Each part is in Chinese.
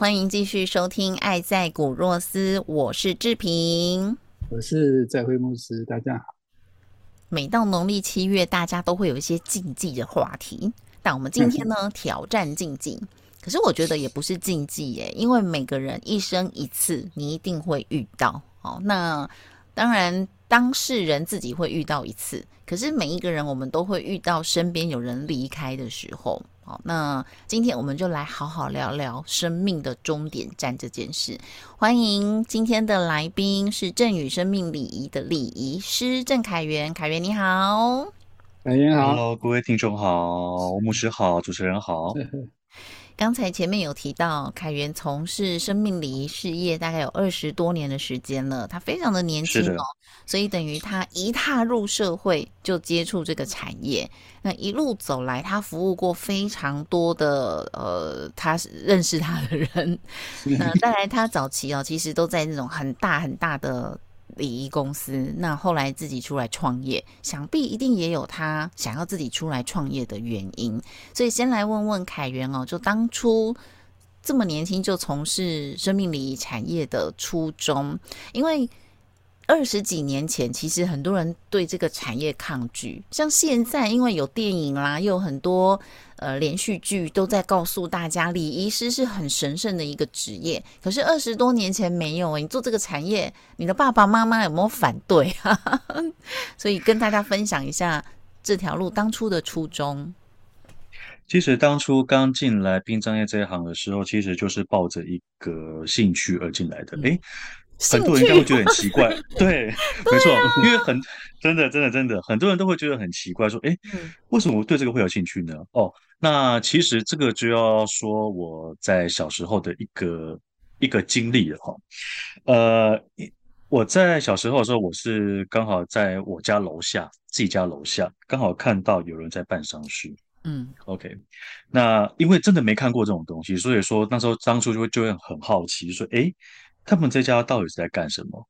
欢迎继续收听《爱在古若斯》，我是志平，我是在辉牧师，大家好。每到农历七月，大家都会有一些禁忌的话题，但我们今天呢，挑战禁忌。可是我觉得也不是禁忌耶，因为每个人一生一次，你一定会遇到。哦，那当然当事人自己会遇到一次，可是每一个人我们都会遇到身边有人离开的时候。好，那今天我们就来好好聊聊生命的终点站这件事。欢迎今天的来宾是正宇生命礼仪的礼仪师郑凯源，凯源你好，凯源好，Hello，各位听众好，牧师好，主持人好。刚才前面有提到，凯源从事生命礼仪事业大概有二十多年的时间了，他非常的年轻哦，所以等于他一踏入社会就接触这个产业，那一路走来，他服务过非常多的呃，他认识他的人，那再来他早期哦，其实都在那种很大很大的。礼仪公司，那后来自己出来创业，想必一定也有他想要自己出来创业的原因。所以先来问问凯源哦，就当初这么年轻就从事生命礼仪产业的初衷，因为。二十几年前，其实很多人对这个产业抗拒。像现在，因为有电影啦，又有很多呃连续剧都在告诉大家，礼仪师是很神圣的一个职业。可是二十多年前没有，你做这个产业，你的爸爸妈妈有没有反对啊？所以跟大家分享一下这条路当初的初衷。其实当初刚进来殡葬业这一行的时候，其实就是抱着一个兴趣而进来的。哎。很多人应该会觉得很奇怪，对，没错，因为很真的，真的，真的，很多人都会觉得很奇怪，说，哎，为什么我对这个会有兴趣呢？哦，那其实这个就要说我在小时候的一个一个经历了哈，呃，我在小时候的时候，我是刚好在我家楼下，自己家楼下，刚好看到有人在办丧事，嗯，OK，那因为真的没看过这种东西，所以说那时候当初就会就会很好奇，说，哎。他们这家到底是在干什么？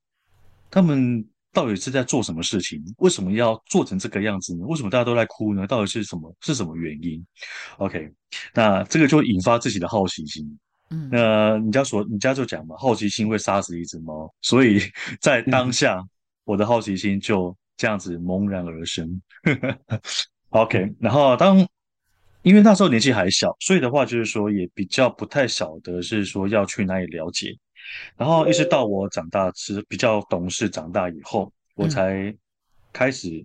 他们到底是在做什么事情？为什么要做成这个样子呢？为什么大家都在哭呢？到底是什么？是什么原因？OK，那这个就引发自己的好奇心。嗯，那人家说，人家就讲嘛，好奇心会杀死一只猫。所以 在当下，我的好奇心就这样子萌然而生。OK，然后当因为那时候年纪还小，所以的话就是说也比较不太晓得是说要去哪里了解。然后一直到我长大是比较懂事，长大以后我才开始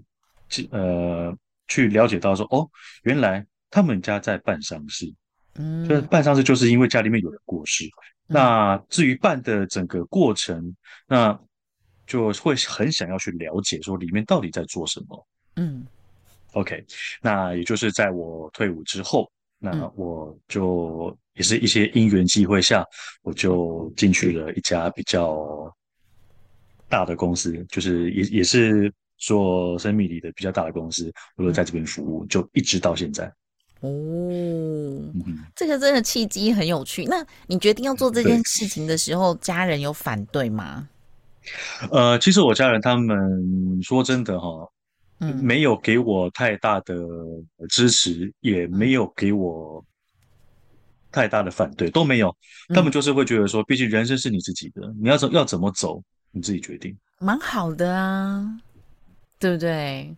去呃去了解到说哦，原来他们家在办丧事，嗯，就是办丧事就是因为家里面有人过世。那至于办的整个过程，那就会很想要去了解说里面到底在做什么。嗯，OK，那也就是在我退伍之后，那我就。也是一些因缘际会下，我就进去了一家比较大的公司，就是也也是做生命里的比较大的公司，我就在这边服务，就一直到现在。哦，这个真的契机很有趣。那你决定要做这件事情的时候，家人有反对吗？呃，其实我家人他们说真的哈，嗯，没有给我太大的支持，也没有给我。太大的反对都没有，他们就是会觉得说，毕竟人生是你自己的，你要怎要怎么走，你自己决定，蛮好的啊，对不对？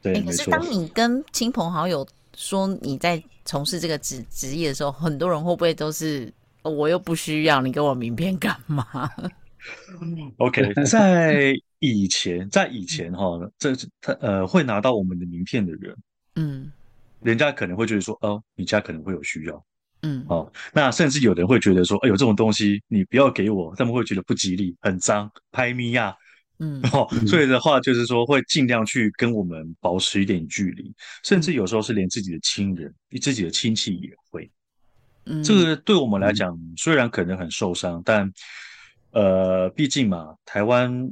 对，可是当你跟亲朋好友说你在从事这个职职业的时候，很多人会不会都是我又不需要你给我名片干嘛？OK，在以前，在以前哈，这他呃会拿到我们的名片的人，嗯。人家可能会觉得说，哦，你家可能会有需要，嗯，哦，那甚至有人会觉得说，哎呦，这种东西你不要给我，他们会觉得不吉利，很脏，拍咪呀，嗯，哦，所以的话就是说会尽量去跟我们保持一点距离，甚至有时候是连自己的亲人、自己的亲戚也会，嗯，这个对我们来讲虽然可能很受伤，但呃，毕竟嘛，台湾。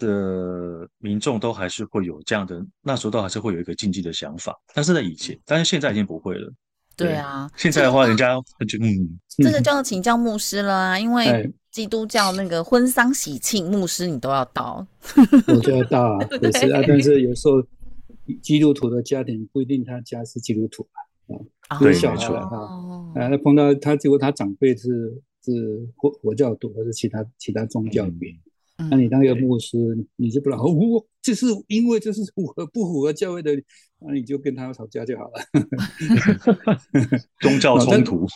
的民众都还是会有这样的，那时候都还是会有一个禁忌的想法，但是在以前，但是现在已经不会了。对啊，现在的话，人家就嗯，这个就要请教牧师了啊，因为基督教那个婚丧喜庆，牧师你都要到，我就要到啊，也是啊，但是有时候基督徒的家庭不一定他家是基督徒啊，对，小没错。啊，啊，那碰到他结果他长辈是是佛佛教徒或者其他其他宗教别。那你当一个牧师，你就不能我就是因为这是符合不符合教会的，那你就跟他吵架就好了。宗教冲突。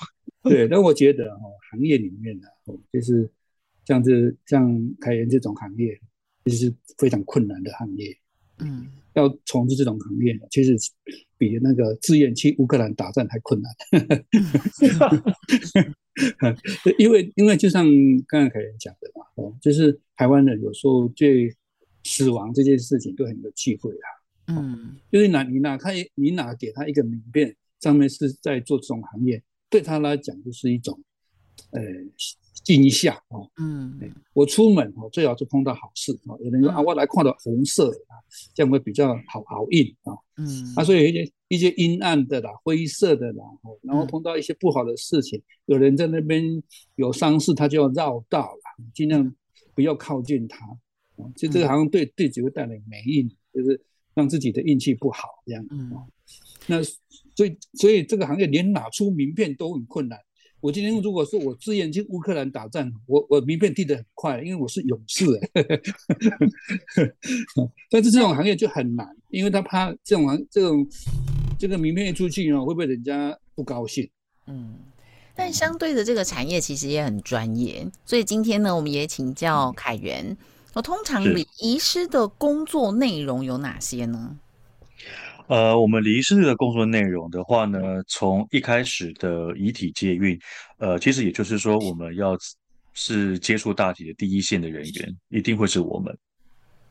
对，但我觉得哈，行业里面呢，就是像这像开源这种行业，就是非常困难的行业。嗯，要从事这种行业，其实比那个自愿去乌克兰打仗还困难。因为因为就像刚刚凯源讲的嘛，哦，就是台湾人有时候对死亡这件事情都很有忌讳啊。嗯，因为哪你哪看你哪给他一个名片，上面是在做这种行业，对他来讲就是一种呃惊吓哦。嗯，我出门哦，最好是碰到好事哦。有人说啊，我来看到红色啊，这样会比较好好运啊。嗯，啊，所以一些一些阴暗的啦、灰色的啦，然后碰到一些不好的事情，有人在那边有丧事，他就要绕道了，尽量不要靠近他。就这个好像对对己会带来霉运，就是让自己的运气不好这样。嗯，那所以所以这个行业连拿出名片都很困难。我今天如果说我自愿去乌克兰打仗，我我名片递得很快，因为我是勇士。但是这种行业就很难，因为他怕这种行这种这个名片一出去哦，会不会人家不高兴？嗯，但相对的这个产业其实也很专业，所以今天呢，我们也请教凯源，我通常礼仪师的工作内容有哪些呢？呃，我们离世的工作内容的话呢，从一开始的遗体接运，呃，其实也就是说，我们要是接触大体的第一线的人员，一定会是我们。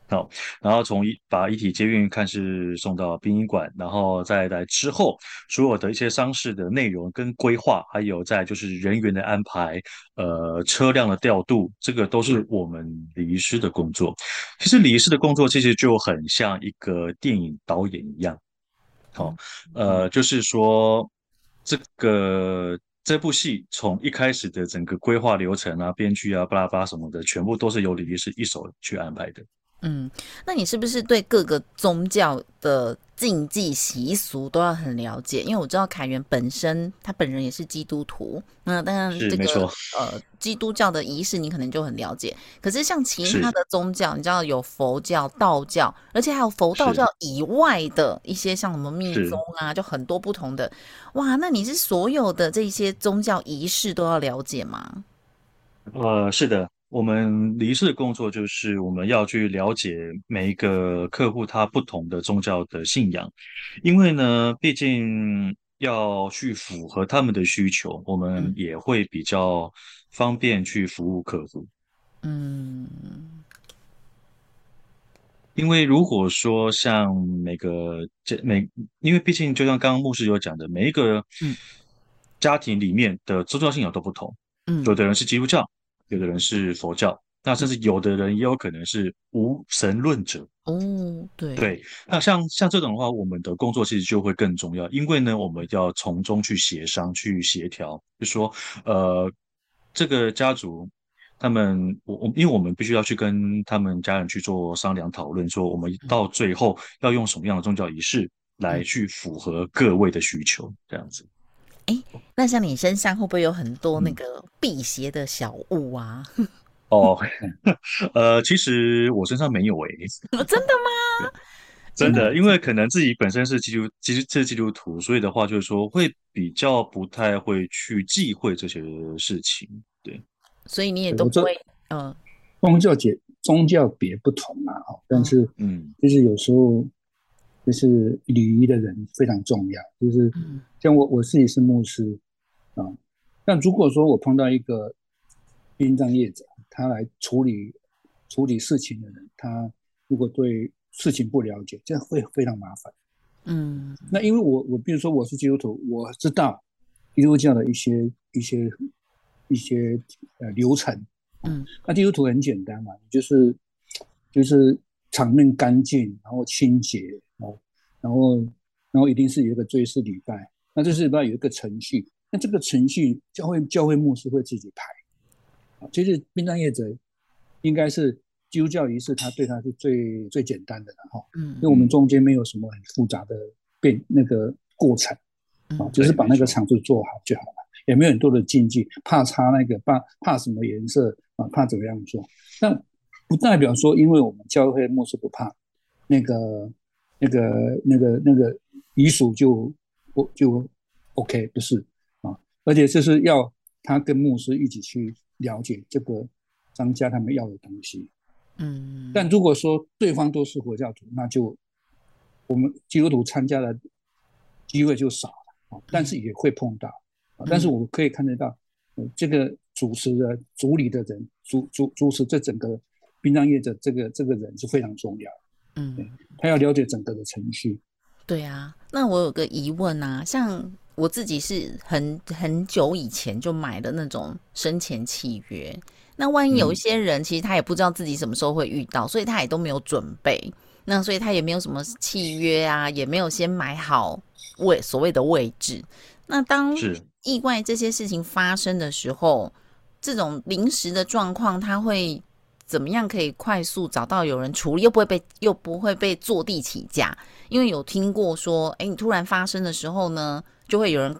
好，然后从一把遗体接运，看是送到殡仪馆，然后再来之后，所有的一些丧事的内容跟规划，还有在就是人员的安排，呃，车辆的调度，这个都是我们礼仪师的工作。其实礼仪师的工作其实就很像一个电影导演一样。好，呃，就是说，这个这部戏从一开始的整个规划流程啊、编剧啊、巴拉巴拉什么的，全部都是由李律师一手去安排的。嗯，那你是不是对各个宗教的禁忌习俗都要很了解？因为我知道凯源本身他本人也是基督徒，那当然这个呃基督教的仪式你可能就很了解。可是像其他的宗教，你知道有佛教、道教，而且还有佛道教以外的一些像什么密宗啊，就很多不同的。哇，那你是所有的这些宗教仪式都要了解吗？呃，是的。我们离世的工作就是我们要去了解每一个客户他不同的宗教的信仰，因为呢，毕竟要去符合他们的需求，我们也会比较方便去服务客户。嗯，因为如果说像每个这每，因为毕竟就像刚刚牧师有讲的，每一个家庭里面的宗教信仰都不同，嗯，有的人是基督教。有的人是佛教，那甚至有的人也有可能是无神论者。哦，对对，那像像这种的话，我们的工作其实就会更重要，因为呢，我们要从中去协商、去协调，就说，呃，这个家族他们，我我，因为我们必须要去跟他们家人去做商量讨论，说我们到最后要用什么样的宗教仪式来去符合各位的需求，这样子。哎，那像你身上会不会有很多那个辟邪的小物啊？哦，呃，其实我身上没有哎，真的吗？真的，因为可能自己本身是基督，其实是基督徒，所以的话就是说会比较不太会去忌讳这些事情，对。所以你也都不会，嗯，宗教节宗教别不同啊，但是嗯，就是有时候就是礼仪的人非常重要。就是像我我自己是牧师啊，但如果说我碰到一个殡葬业者，他来处理处理事情的人，他如果对事情不了解，这样会非常麻烦。嗯，那因为我我比如说我是基督徒，我知道基督教的一些一些一些呃流程。嗯，那基督徒很简单嘛，就是就是场面干净，然后清洁哦，然后然后一定是有一个追思礼拜，那这是礼拜有一个程序，那这个程序教会教会牧师会自己排，啊，其实殡葬业者应该是基督教仪式，他对他是最最简单的了哈，嗯，因为我们中间没有什么很复杂的变那个过程，啊，就是把那个场子做好就好了，也没有很多的禁忌，怕擦那个 怕怕什么颜色。啊，怕怎么样做？但不代表说，因为我们教会牧师不怕，那个、那个、那个、那个遗属就不就 OK 不是啊？而且这是要他跟牧师一起去了解这个张家他们要的东西。嗯。但如果说对方都是佛教徒，那就我们基督徒参加的机会就少了啊。但是也会碰到啊。但是我可以看得到，这个。主持的主理的人，主主主持这整个殡葬业的这个这个人是非常重要。嗯，他要了解整个的程序。对啊，那我有个疑问啊，像我自己是很很久以前就买的那种生前契约，那万一有一些人其实他也不知道自己什么时候会遇到，所以他也都没有准备，那所以他也没有什么契约啊，也没有先买好位所谓的位置。那当意外这些事情发生的时候。这种临时的状况，他会怎么样可以快速找到有人处理，又不会被又不会被坐地起价？因为有听过说，哎，你突然发生的时候呢，就会有人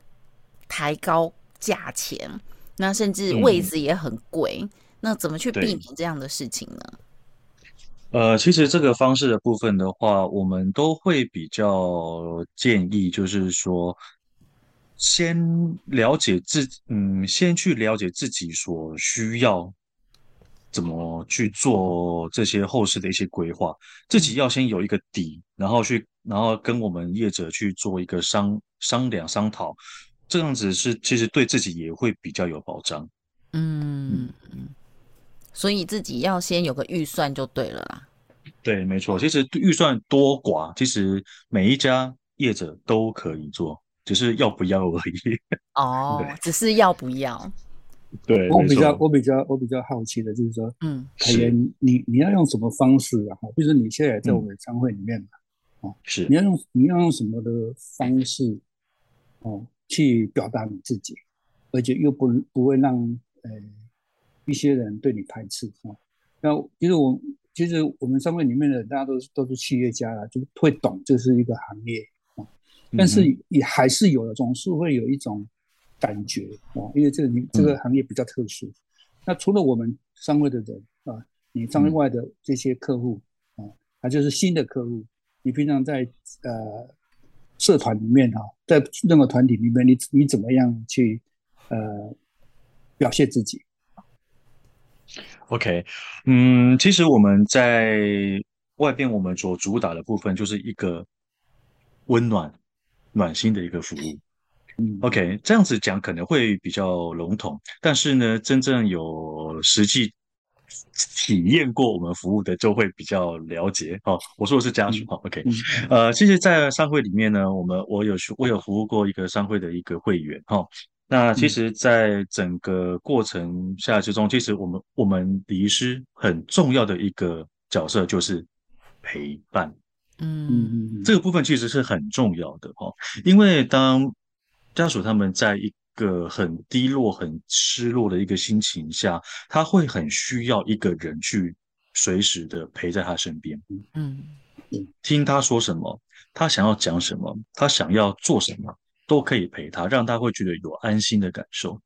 抬高价钱，那甚至位置也很贵，那怎么去避免这样的事情呢？呃，其实这个方式的部分的话，我们都会比较建议，就是说。先了解自，嗯，先去了解自己所需要怎么去做这些后事的一些规划，自己要先有一个底，然后去，然后跟我们业者去做一个商商量商讨，这样子是其实对自己也会比较有保障。嗯嗯，所以自己要先有个预算就对了啦。对，没错，其实预算多寡，其实每一家业者都可以做。只是要不要而已哦，只是要不要？对，我比较我比较我比较好奇的就是说，嗯，凯源，你你要用什么方式啊？比如说你现在在我们商会里面嘛，哦，是，你要用你要用什么的方式哦去表达你自己，而且又不不会让呃一些人对你排斥啊？那其实我其实我们商会里面的大家都是都是企业家啦，就会懂这是一个行业啊。但是也还是有的，总是会有一种感觉啊，因为这个你这个行业比较特殊。那除了我们商会的人啊，你商会外的这些客户啊，他就是新的客户。你平常在呃社团里面哈，在任何团体里面，你你怎么样去呃表现自己？OK，嗯，其实我们在外边我们所主打的部分就是一个温暖。暖心的一个服务，嗯，OK，这样子讲可能会比较笼统，但是呢，真正有实际体验过我们服务的，就会比较了解。哦，我说的是家属，哈，OK，呃，其实，在商会里面呢，我们我有我有服务过一个商会的一个会员，哈，那其实，在整个过程下之中，其实我们我们礼仪师很重要的一个角色就是陪伴。嗯。嗯这个部分其实是很重要的哦，因为当家属他们在一个很低落、很失落的一个心情下，他会很需要一个人去随时的陪在他身边，嗯听他说什么，他想要讲什么，他想要做什么，都可以陪他，让他会觉得有安心的感受。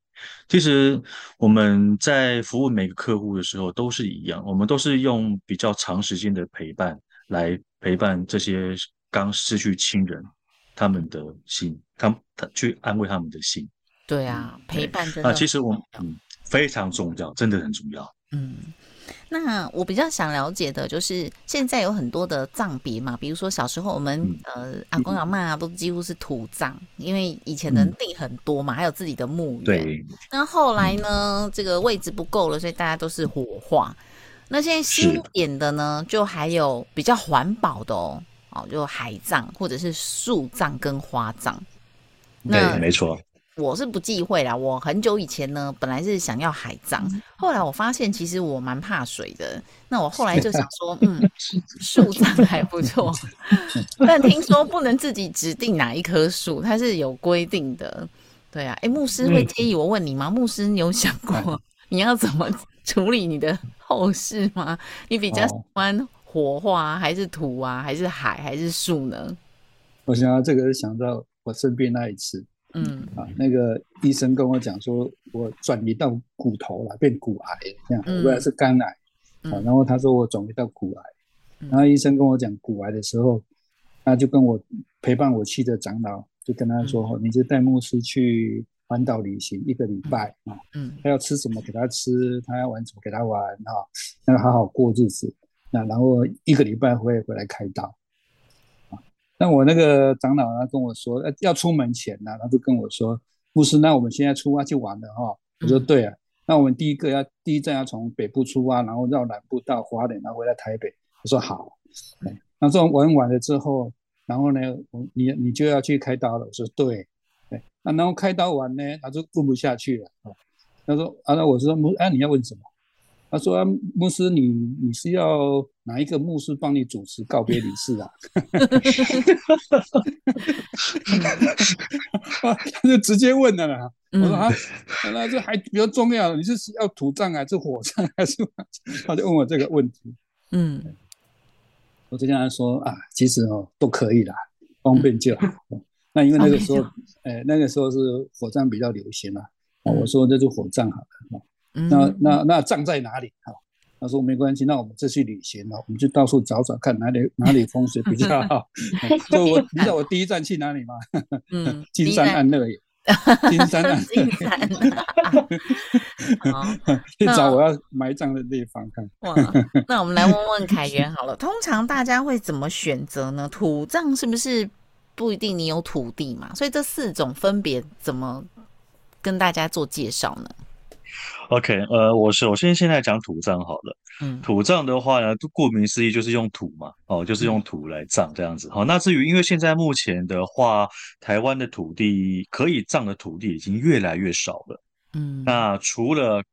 其实我们在服务每个客户的时候都是一样，我们都是用比较长时间的陪伴来。陪伴这些刚失去亲人，他们的心，他他去安慰他们的心。对啊，陪伴真的啊，其实我嗯非常重要，真的很重要。嗯，那我比较想了解的就是，现在有很多的葬别嘛，比如说小时候我们呃阿公阿妈都几乎是土葬，因为以前的地很多嘛，还有自己的墓园。对。那后来呢，这个位置不够了，所以大家都是火化。那现在新点的呢，就还有比较环保的哦，哦，就海葬或者是树葬跟花葬。对，没错。我是不忌讳啦。我很久以前呢，本来是想要海葬，后来我发现其实我蛮怕水的。那我后来 就想说，嗯，树葬还不错，但听说不能自己指定哪一棵树，它是有规定的。对啊，哎，牧师会介意我问你吗？牧师，你有想过你要怎么处理你的后事吗？你比较喜欢火化还是土啊，还是海还是树呢？我想到这个，想到我生病那一次。嗯。啊，那个医生跟我讲说，我转移到骨头了，变骨癌这样，原来是肝癌。啊。然后他说我转移到骨癌，然后医生跟我讲骨癌的时候，他就跟我陪伴我去的长老就跟他说，你就带牧师去环岛旅行一个礼拜啊，嗯，他要吃什么给他吃，他要玩什么给他玩啊，那好好过日子，那然后一个礼拜会回来开刀。那我那个长老呢跟我说，呃，要出门前呢，他就跟我说，牧师，那我们现在出发去玩了哈。我说对啊，那我们第一个要第一站要从北部出发，然后绕南部到华联，然后回来台北。我说好。那这种玩完了之后，然后呢，我你你就要去开刀了。我说对，对。那然后开刀完呢，他就问不下去了啊。他说啊，那我说牧，哎，你要问什么？他说：“牧师，你你是要哪一个牧师帮你主持告别礼事 啊？”他就直接问了啦。我说：“啊，那这还比较重要，你是要土葬还是火葬还是？” 他就问我这个问题。嗯，我就跟他说：“啊，其实哦都可以啦，方便就好。那因为那个时候，哎，那个时候是火葬比较流行嘛。我说那就火葬好了。”那那那葬在哪里？哈，他说没关系，那我们这去旅行了，我们就到处找找看哪里哪里风水比较 好。就我，你知道我第一站去哪里吗？嗯，金山安乐园。金山安乐去找我要埋葬的地方看。哇，那我们来问问凯源好了，通常大家会怎么选择呢？土葬是不是不一定你有土地嘛？所以这四种分别怎么跟大家做介绍呢？OK，呃，我首先现在讲土葬好了。嗯，土葬的话呢，顾名思义就是用土嘛，哦，就是用土来葬这样子。好，那至于因为现在目前的话，台湾的土地可以葬的土地已经越来越少了。嗯，那除了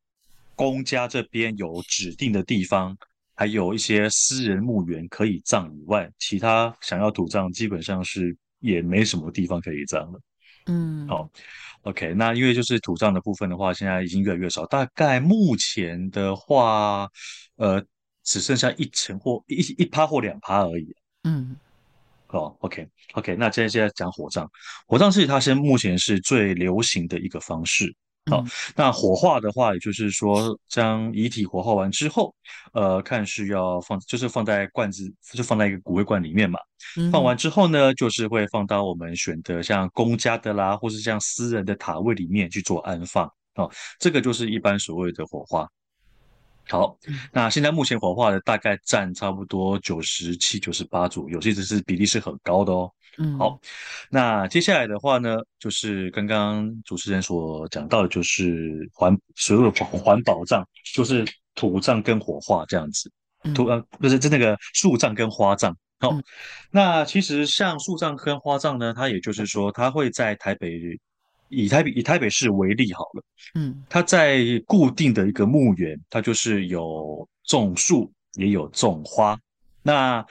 公家这边有指定的地方，还有一些私人墓园可以葬以外，其他想要土葬基本上是也没什么地方可以葬了。嗯，好。OK，那因为就是土葬的部分的话，现在已经越来越少，大概目前的话，呃，只剩下一层或一一趴或两趴而已。嗯，好，OK，OK，那现在现在讲火葬，火葬是它现在目前是最流行的一个方式。好，那火化的话，也就是说将遗体火化完之后，呃，看是要放，就是放在罐子，就放在一个骨灰罐里面嘛。放完之后呢，就是会放到我们选的像公家的啦，或是像私人的塔位里面去做安放。哦，这个就是一般所谓的火化。好，那现在目前火化的大概占差不多九十七、九十八左右，其实是比例是很高的哦。嗯，好，那接下来的话呢，就是刚刚主持人所讲到的，就是环所有的环保葬，就是土葬跟火化这样子。土呃不是，就那个树葬跟花葬。好，那其实像树葬跟花葬呢，它也就是说，它会在台北，以台北以台北市为例好了。嗯，它在固定的一个墓园，它就是有种树也有种花。那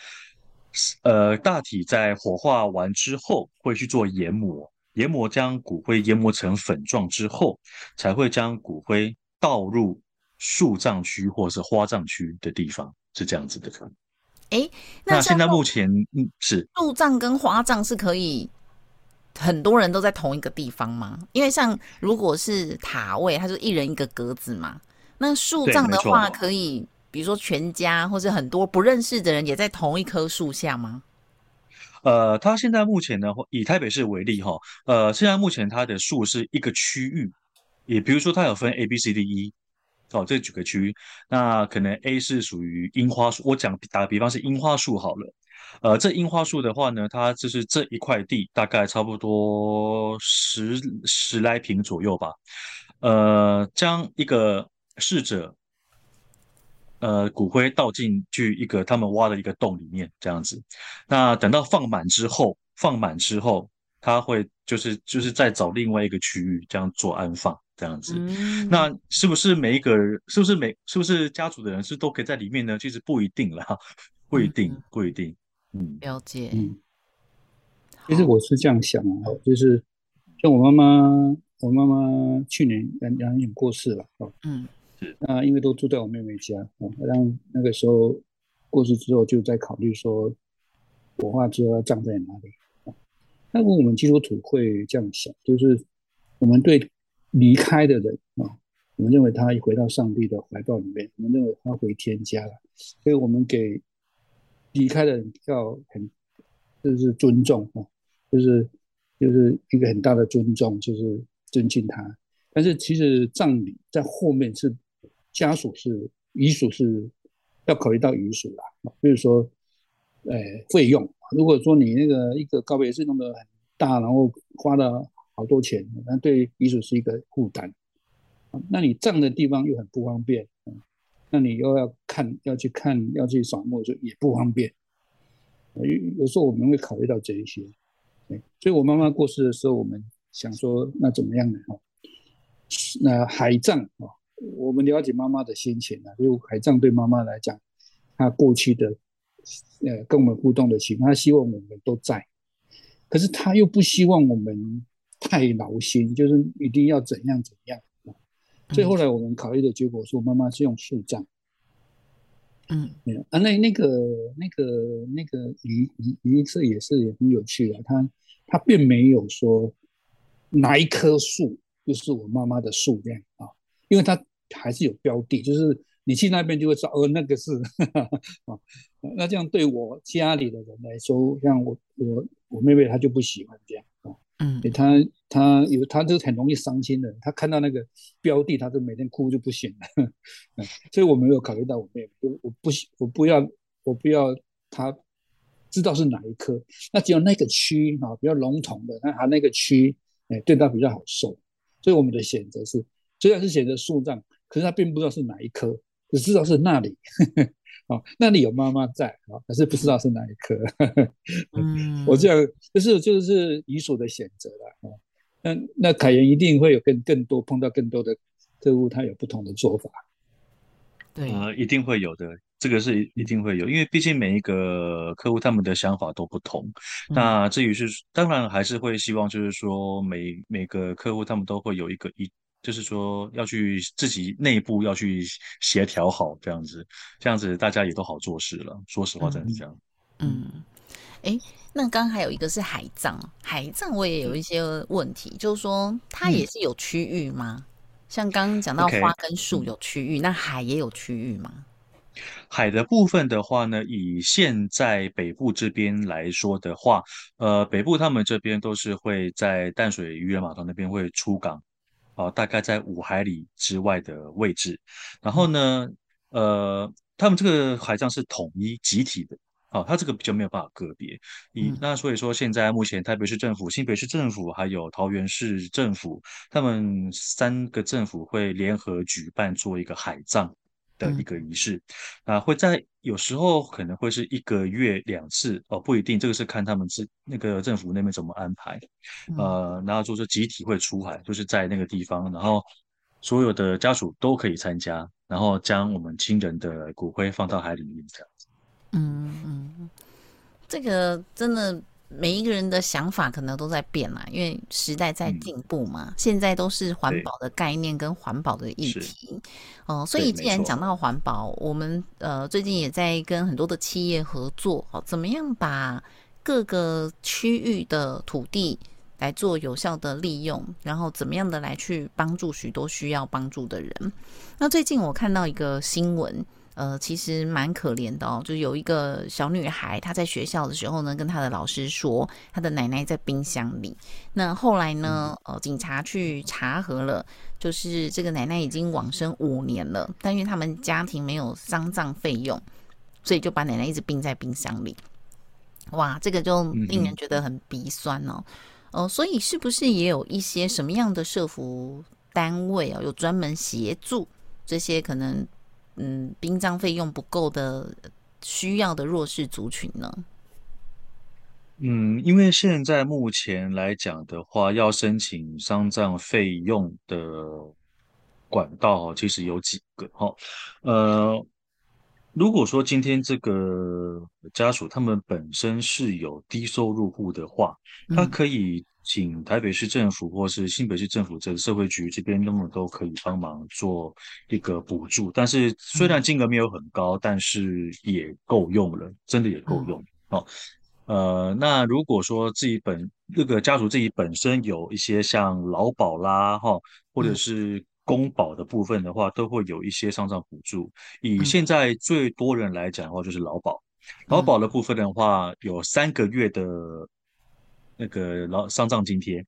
呃，大体在火化完之后，会去做研磨，研磨将骨灰研磨成粉状之后，才会将骨灰倒入树葬区或是花葬区的地方，是这样子的。哎，那现在目前嗯是树葬跟花葬是可以很多人都在同一个地方吗？因为像如果是塔位，它就一人一个格子嘛。那树葬的话可以。比如说全家或者很多不认识的人也在同一棵树下吗？呃，他现在目前呢，以台北市为例哈，呃，现在目前它的树是一个区域，也比如说它有分 A、B、C、D、E，哦，这几个区域，那可能 A 是属于樱花树，我讲打个比方是樱花树好了。呃，这樱花树的话呢，它就是这一块地大概差不多十十来平左右吧。呃，将一个逝者，呃，骨灰倒进去一个他们挖的一个洞里面，这样子。那等到放满之后，放满之后，他会就是就是再找另外一个区域这样做安放，这样子。那是不是每一个人，是不是每是不是家族的人是都可以在里面呢？其实不一定啦，不一定，不一定。嗯，了解。嗯，其实我是这样想啊，就是像我妈妈。我妈妈去年两两年过世了，哦，嗯，是，那因为都住在我妹妹家，哦，让那个时候过世之后，就在考虑说火化之后要葬在哪里啊。那我们基督徒会这样想，就是我们对离开的人啊，我们认为他回到上帝的怀抱里面，我们认为他回天家了，所以我们给离开的人要很就是尊重啊，就是就是一个很大的尊重，就是。尊敬他，但是其实葬礼在后面是家属是遗属是要考虑到遗属啦，比如说，呃，费用，如果说你那个一个告别式弄得很大，然后花了好多钱，那对遗属是一个负担，那你葬的地方又很不方便，那你又要看要去看要去扫墓，就也不方便，有有时候我们会考虑到这一些，所以我妈妈过世的时候，我们。想说那怎么样呢？那海葬啊，我们了解妈妈的心情啊，就海葬对妈妈来讲，她过去的呃跟我们互动的情，她希望我们都在，可是她又不希望我们太劳心，就是一定要怎样怎样啊。所以后来我们考虑的结果说，妈妈是用树葬。嗯，啊，那那个那个那个仪仪仪式也是也很有趣的，他他并没有说。哪一棵树就是我妈妈的数量啊？因为它还是有标的，就是你去那边就会知道，哦，那个是啊。那这样对我家里的人来说，像我我我妹妹她就不喜欢这样啊。嗯，她她有她就很容易伤心的，她看到那个标的，她就每天哭就不行了。所以我没有考虑到我妹妹，我我不我不要我不要她知道是哪一颗，那只有那个区啊比较笼统的，那还那个区。哎，对他比较好受，所以我们的选择是，虽然是写着树葬，可是他并不知道是哪一棵，只知道是那里，哦，那里有妈妈在啊，可是不知道是哪一棵。嗯，我这样就是就是遗属的选择了啊。那那凯源一定会有更更多碰到更多的客户，他有不同的做法。对，呃，一定会有的。这个是一定会有，因为毕竟每一个客户他们的想法都不同。那至于是，当然还是会希望，就是说每每个客户他们都会有一个一，就是说要去自己内部要去协调好这样子，这样子大家也都好做事了。说实话，真的是这样。嗯，哎，那刚刚还有一个是海葬，海葬我也有一些问题，就是说它也是有区域吗？像刚刚讲到花跟树有区域，那海也有区域吗？海的部分的话呢，以现在北部这边来说的话，呃，北部他们这边都是会在淡水渔人码头那边会出港，啊，大概在五海里之外的位置。然后呢，呃，他们这个海葬是统一集体的，啊，它这个比较没有办法个别。嗯那所以说，现在目前台北市政府、新北市政府还有桃园市政府，他们三个政府会联合举办做一个海葬。的一个仪式，啊，会在有时候可能会是一个月两次哦，不一定，这个是看他们是那个政府那边怎么安排，呃，然后就是集体会出海，就是在那个地方，然后所有的家属都可以参加，然后将我们亲人的骨灰放到海里面这样子。嗯嗯，这个真的。每一个人的想法可能都在变啦，因为时代在进步嘛。现在都是环保的概念跟环保的议题，哦，所以既然讲到环保，我们呃最近也在跟很多的企业合作，哦，怎么样把各个区域的土地来做有效的利用，然后怎么样的来去帮助许多需要帮助的人。那最近我看到一个新闻。呃，其实蛮可怜的哦。就有一个小女孩，她在学校的时候呢，跟她的老师说，她的奶奶在冰箱里。那后来呢，呃，警察去查核了，就是这个奶奶已经往生五年了，但因为他们家庭没有丧葬费用，所以就把奶奶一直冰在冰箱里。哇，这个就令人觉得很鼻酸哦。哦，所以是不是也有一些什么样的社服单位啊，有专门协助这些可能？嗯，殡葬费用不够的需要的弱势族群呢？嗯，因为现在目前来讲的话，要申请丧葬费用的管道其实有几个哈。呃，如果说今天这个家属他们本身是有低收入户的话，他可以。请台北市政府或是新北市政府这个社会局这边，那么都可以帮忙做一个补助。但是虽然金额没有很高，但是也够用了，真的也够用。哦，呃，那如果说自己本那个家属自己本身有一些像劳保啦，哈，或者是公保的部分的话，都会有一些丧葬补助。以现在最多人来讲的话，就是劳保。劳保的部分的话，有三个月的。那个劳丧葬津贴，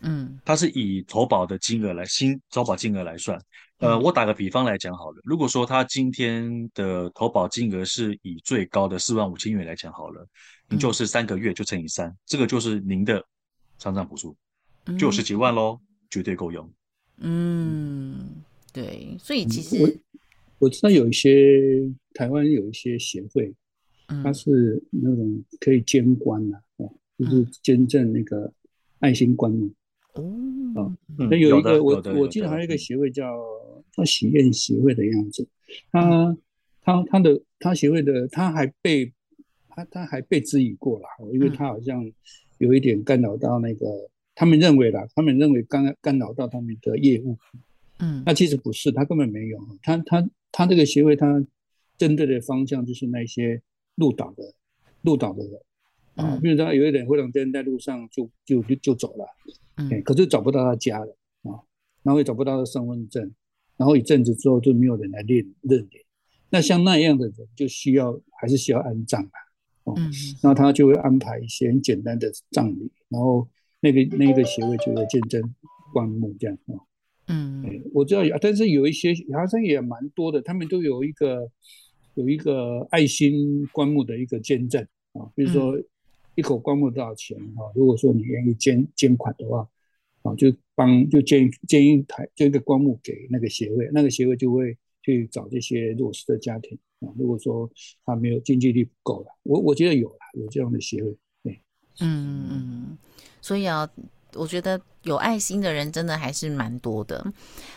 嗯，它是以投保的金额来新投保金额来算。呃，我打个比方来讲好了，如果说他今天的投保金额是以最高的四万五千元来讲好了，你就是三个月就乘以三，这个就是您的丧葬补助，就十几万喽，绝对够用。嗯，对，所以其实我我知道有一些台湾有一些协会，它是那种可以监管的。就是捐赠那个爱心棺木哦，啊，那有一个我我记得还有一个协会叫叫喜宴协会的样子，他他他的他协会的他还被他他还被质疑过了，因为他好像有一点干扰到那个他们认为啦，他们认为干干扰到他们的业务，嗯，那其实不是，他根本没有，他他他这个协会他针对的方向就是那些入岛的入岛的人。啊，比如说有一点，忽然间在路上就就就就走了，嗯，可是找不到他家了啊，然后也找不到他身份证，然后一阵子之后就没有人来认认领，那像那样的人就需要还是需要安葬啊，哦，然后他就会安排一些很简单的葬礼，然后那个那个协会就会见证棺木这样啊，嗯，我知道有，但是有一些好像也蛮多的，他们都有一个有一个爱心棺木的一个捐赠啊，比如说。一口棺木多少钱啊？如果说你愿意捐捐款的话，啊，就帮就捐捐一台捐一个棺木给那个协会，那个协会就会去找这些弱势的家庭啊。如果说他没有经济力不够了，我我觉得有了有这样的协会，对，嗯嗯，所以啊，我觉得有爱心的人真的还是蛮多的。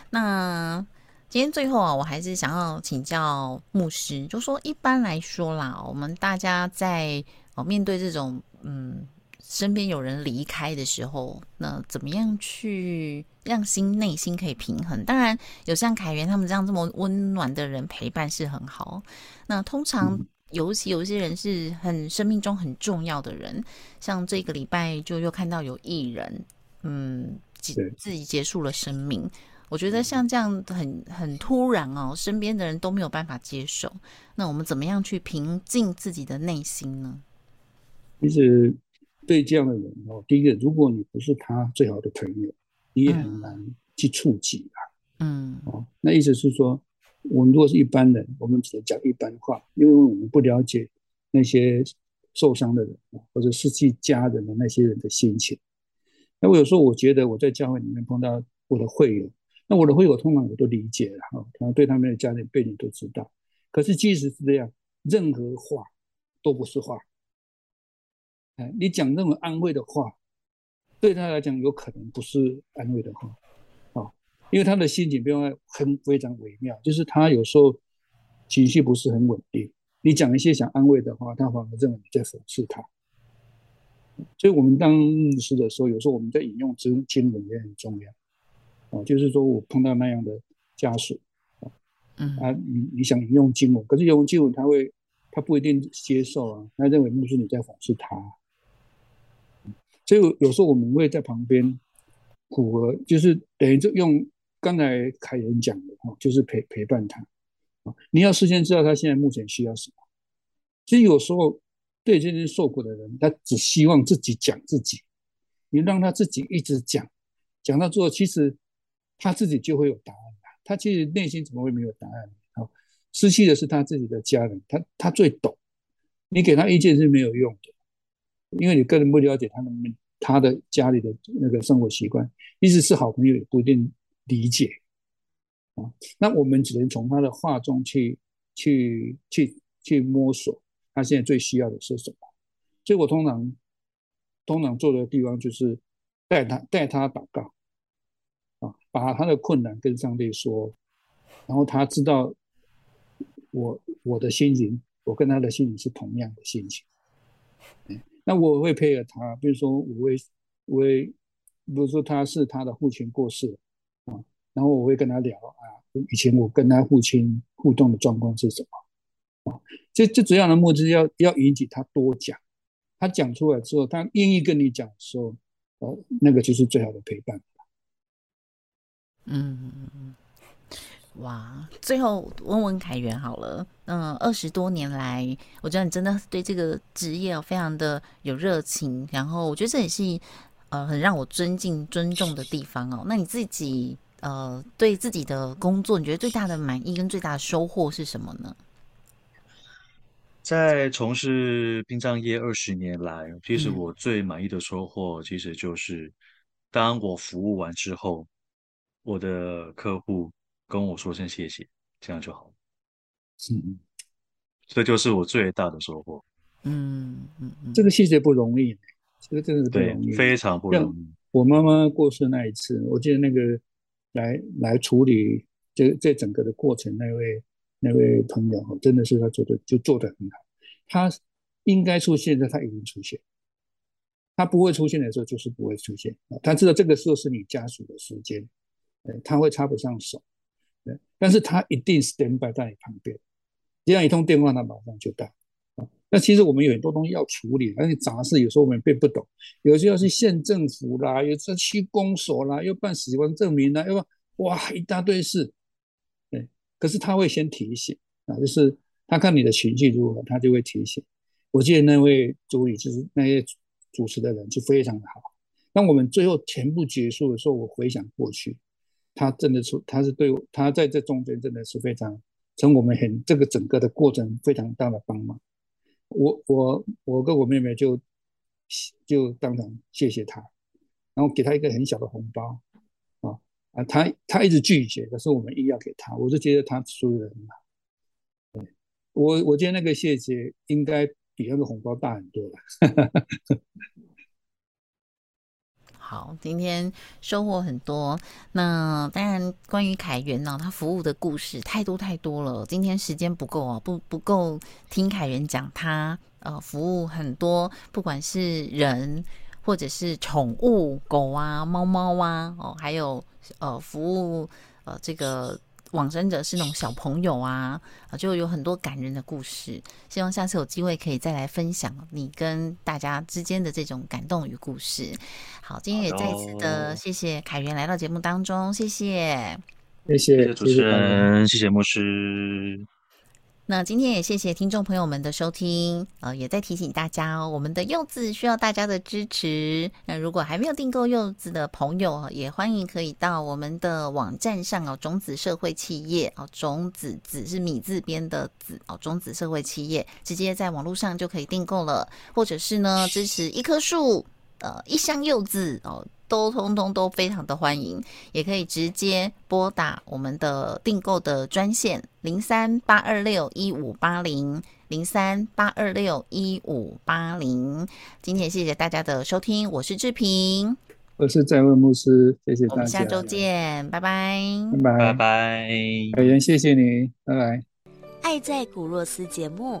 那今天最后啊，我还是想要请教牧师，就说一般来说啦，我们大家在哦，面对这种嗯，身边有人离开的时候，那怎么样去让心内心可以平衡？当然，有像凯源他们这样这么温暖的人陪伴是很好。那通常，尤其有一些人是很生命中很重要的人，像这个礼拜就又看到有艺人，嗯，自己结束了生命。我觉得像这样很很突然哦，身边的人都没有办法接受。那我们怎么样去平静自己的内心呢？其实对这样的人哦，第一个，如果你不是他最好的朋友，你也很难去触及啊。嗯，哦，那意思是说，我们如果是一般人，我们只能讲一般话，因为我们不了解那些受伤的人或者失去家人的那些人的心情。那我有时候我觉得我在教会里面碰到我的会友，那我的会友通常我都理解了哈，可能对他们的家庭背景都知道。可是即使是这样，任何话都不是话。哎，你讲那种安慰的话，对他来讲有可能不是安慰的话，因为他的心情变化很非常微妙，就是他有时候情绪不是很稳定。你讲一些想安慰的话，他反而认为你在讽刺他。所以，我们当牧师的时候，有时候我们在引用经经文也很重要，哦，就是说我碰到那样的家属，嗯啊，你你想引用经文，可是引用经文他会他不一定接受啊，他认为牧师你在讽刺他。所以有时候我们会在旁边符合，就是等于就用刚才凯人讲的哈，就是陪陪伴他。啊，你要事先知道他现在目前需要什么。其实有时候对这些受苦的人，他只希望自己讲自己，你让他自己一直讲，讲到最后，其实他自己就会有答案了他其实内心怎么会没有答案？好，失去的是他自己的家人，他他最懂。你给他意见是没有用的，因为你根本不了解他的他的家里的那个生活习惯，即使是好朋友也不一定理解啊。那我们只能从他的话中去去去去摸索，他现在最需要的是什么。所以我通常通常做的地方就是带他带他祷告啊，把他的困难跟上帝说，然后他知道我我的心情。我跟他的心情是同样的心情，那我会配合他，比如说我会，我会，比如说他是他的父亲过世啊，然后我会跟他聊啊，以前我跟他父亲互动的状况是什么啊？这这主要的目的要要引起他多讲，他讲出来之后，他愿意跟你讲的时候，呃，那个就是最好的陪伴。嗯。哇，最后问问凯源好了，嗯，二十多年来，我觉得你真的对这个职业非常的有热情，然后我觉得这也是呃很让我尊敬尊重的地方哦。那你自己呃对自己的工作，你觉得最大的满意跟最大的收获是什么呢？在从事殡葬业二十年来，其实我最满意的收获，其实就是当我服务完之后，我的客户。跟我说声谢谢，这样就好了。嗯，这就是我最大的收获。嗯嗯嗯，这个谢谢不容易，这个真的是不容易，非常不容易。我妈妈过世那一次，我记得那个来来处理这这整个的过程，那位那位朋友真的是他做的就做的很好。他应该出现的他已经出现，他不会出现的时候就是不会出现。他知道这个时候是你家属的时间，他会插不上手。但是他一定 stand by 在你旁边，这样一通电话，他马上就到。那其实我们有很多东西要处理，而且杂事有时候我们并不懂，有些要是县政府啦，有这区公所啦，又办死亡证明啦，又哇一大堆事。对，可是他会先提醒啊，就是他看你的情绪如何，他就会提醒。我记得那位主理就是那些主持的人就非常的好。当我们最后全部结束的时候，我回想过去。他真的是，他是对他在这中间真的是非常，从我们很这个整个的过程非常大的帮忙。我我我跟我妹妹就就当场谢谢他，然后给他一个很小的红包啊啊，他他一直拒绝，可是我们硬要给他，我就觉得他输的很好。我我觉得那个谢谢应该比那个红包大很多了。好，今天收获很多。那当然，关于凯源呢，他服务的故事太多太多了。今天时间不够啊，不不够听凯源讲他呃服务很多，不管是人或者是宠物狗啊、猫猫啊哦，还有呃服务呃这个。往生者是那种小朋友啊，啊，就有很多感人的故事。希望下次有机会可以再来分享你跟大家之间的这种感动与故事。好，今天也再次的谢谢凯源来到节目当中，谢谢，谢谢主持人，谢谢牧师。那今天也谢谢听众朋友们的收听，呃，也在提醒大家哦，我们的柚子需要大家的支持。那如果还没有订购柚子的朋友，也欢迎可以到我们的网站上哦，种子社会企业哦，种子子是米字边的子哦，种子社会企业直接在网络上就可以订购了，或者是呢支持一棵树，呃，一箱柚子哦。都通通都非常的欢迎，也可以直接拨打我们的订购的专线零三八二六一五八零零三八二六一五八零。今天谢谢大家的收听，我是志平，我是在问牧师，谢谢大家，我们下周见，拜拜，拜拜，拜拜，谢谢你，拜拜。爱在古若斯节目